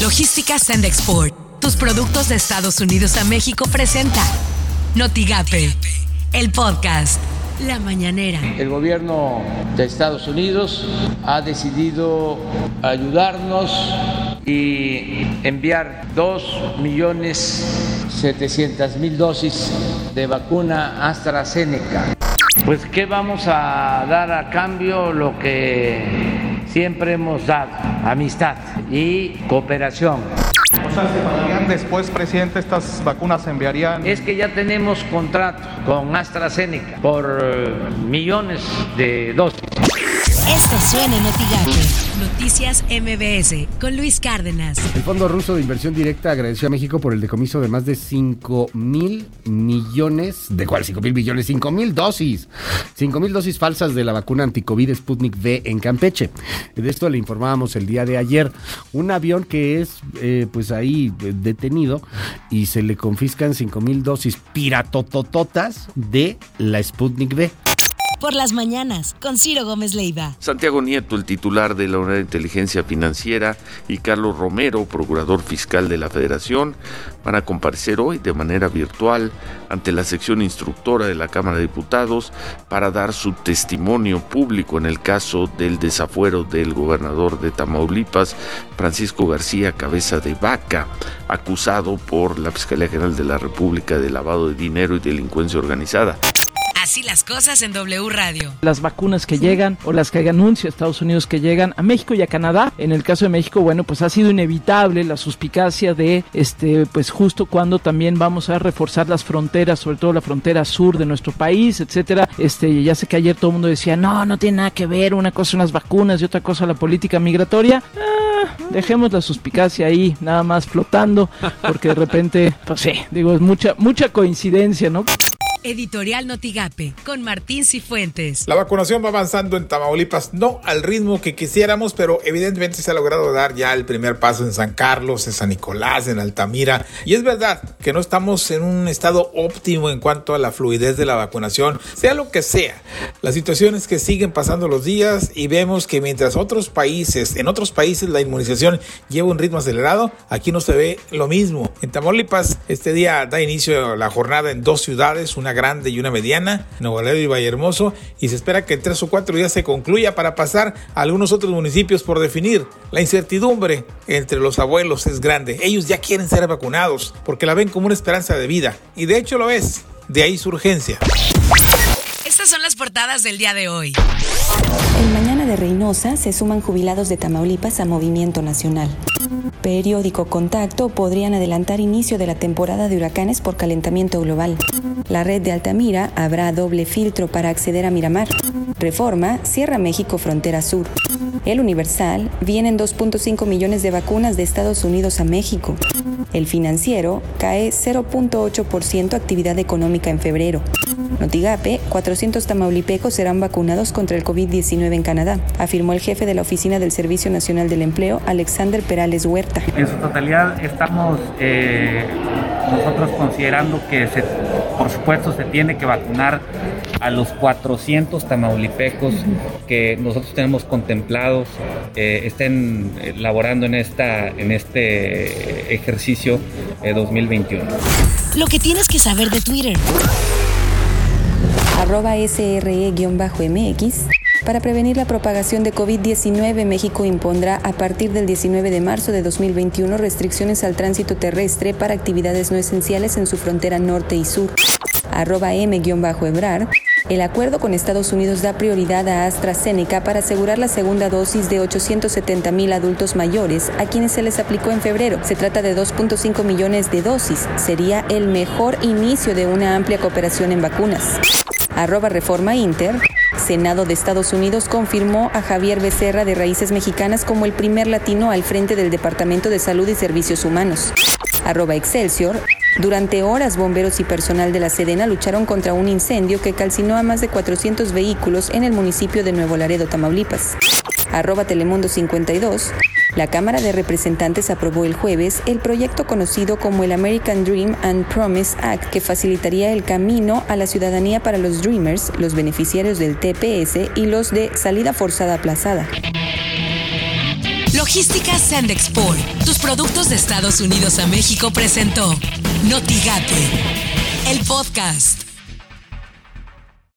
Logística Send Export. Tus productos de Estados Unidos a México presenta Notigape, el podcast. La mañanera. El gobierno de Estados Unidos ha decidido ayudarnos y enviar 2 millones 700 mil dosis de vacuna AstraZeneca. Pues, ¿qué vamos a dar a cambio? Lo que siempre hemos dado, amistad y cooperación. O sea, se pagarían después, presidente, estas vacunas se enviarían. Es que ya tenemos contrato con AstraZeneca por eh, millones de dosis. Esto suena en Noticias MBS con Luis Cárdenas. El Fondo Ruso de Inversión Directa agradeció a México por el decomiso de más de 5 mil millones. ¿De cuál? 5 mil millones, 5 mil dosis. 5 mil dosis falsas de la vacuna anticovid Sputnik V en Campeche. De esto le informábamos el día de ayer. Un avión que es, eh, pues ahí eh, detenido y se le confiscan 5 mil dosis piratotototas de la Sputnik V por las mañanas con Ciro Gómez Leiva. Santiago Nieto, el titular de la Unidad de Inteligencia Financiera, y Carlos Romero, procurador fiscal de la Federación, van a comparecer hoy de manera virtual ante la sección instructora de la Cámara de Diputados para dar su testimonio público en el caso del desafuero del gobernador de Tamaulipas, Francisco García Cabeza de Vaca, acusado por la Fiscalía General de la República de lavado de dinero y delincuencia organizada. Así las cosas en W Radio. Las vacunas que llegan o las que anuncia Estados Unidos que llegan a México y a Canadá. En el caso de México, bueno, pues ha sido inevitable la suspicacia de este, pues justo cuando también vamos a reforzar las fronteras, sobre todo la frontera sur de nuestro país, etcétera. Este, ya sé que ayer todo el mundo decía, no, no tiene nada que ver, una cosa son las vacunas y otra cosa la política migratoria. Ah, dejemos la suspicacia ahí, nada más flotando, porque de repente, pues sí, digo, es mucha, mucha coincidencia, ¿no? Editorial Notigape con Martín Cifuentes. La vacunación va avanzando en Tamaulipas, no al ritmo que quisiéramos, pero evidentemente se ha logrado dar ya el primer paso en San Carlos, en San Nicolás, en Altamira. Y es verdad que no estamos en un estado óptimo en cuanto a la fluidez de la vacunación, sea lo que sea. La situación es que siguen pasando los días y vemos que mientras otros países, en otros países la inmunización lleva un ritmo acelerado, aquí no se ve lo mismo. En Tamaulipas, este día da inicio la jornada en dos ciudades, una grande y una mediana, Nuevo Laredo y Vallehermoso, y se espera que en tres o cuatro días se concluya para pasar a algunos otros municipios por definir. La incertidumbre entre los abuelos es grande. Ellos ya quieren ser vacunados porque la ven como una esperanza de vida, y de hecho lo es. De ahí su urgencia. Estas son las portadas del día de hoy. En Mañana de Reynosa se suman jubilados de Tamaulipas a Movimiento Nacional. Periódico Contacto podrían adelantar inicio de la temporada de huracanes por calentamiento global. La red de Altamira habrá doble filtro para acceder a Miramar. Reforma cierra México frontera sur. El Universal vienen 2.5 millones de vacunas de Estados Unidos a México. El financiero cae 0.8% actividad económica en febrero. Notigape, 400 tamaulipecos serán vacunados contra el COVID-19 en Canadá, afirmó el jefe de la Oficina del Servicio Nacional del Empleo, Alexander Perales Huerta. En su totalidad estamos eh, nosotros considerando que por supuesto se tiene que vacunar a los 400 tamaulipecos que nosotros tenemos contemplados eh, estén eh, laborando en, esta, en este ejercicio 2021. Lo que tienes que saber de Twitter arroba SRE-MX. Para prevenir la propagación de COVID-19, México impondrá a partir del 19 de marzo de 2021 restricciones al tránsito terrestre para actividades no esenciales en su frontera norte y sur. Arroba M-Ebrar. El acuerdo con Estados Unidos da prioridad a AstraZeneca para asegurar la segunda dosis de 870 mil adultos mayores a quienes se les aplicó en febrero. Se trata de 2.5 millones de dosis. Sería el mejor inicio de una amplia cooperación en vacunas arroba Reforma Inter, Senado de Estados Unidos confirmó a Javier Becerra de Raíces Mexicanas como el primer latino al frente del Departamento de Salud y Servicios Humanos. Arroba Excelsior, durante horas bomberos y personal de la Sedena lucharon contra un incendio que calcinó a más de 400 vehículos en el municipio de Nuevo Laredo, Tamaulipas. Arroba Telemundo 52, la Cámara de Representantes aprobó el jueves el proyecto conocido como el American Dream and Promise Act, que facilitaría el camino a la ciudadanía para los Dreamers, los beneficiarios del TPS y los de salida forzada aplazada. Logística Send Export, tus productos de Estados Unidos a México presentó Notigate, el podcast.